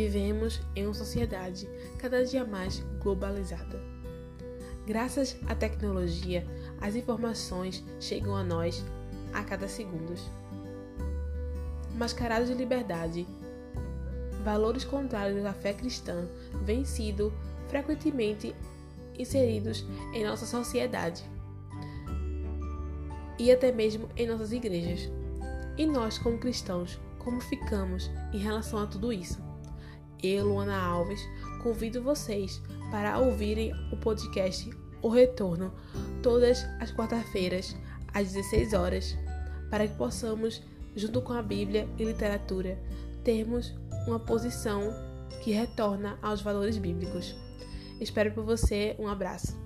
Vivemos em uma sociedade cada dia mais globalizada. Graças à tecnologia, as informações chegam a nós a cada segundo. Mascarados de liberdade, valores contrários à fé cristã vêm sido frequentemente inseridos em nossa sociedade e até mesmo em nossas igrejas. E nós, como cristãos, como ficamos em relação a tudo isso? Eu, Luana Alves, convido vocês para ouvirem o podcast O Retorno todas as quarta-feiras às 16 horas, para que possamos, junto com a Bíblia e literatura, termos uma posição que retorna aos valores bíblicos. Espero por você, um abraço.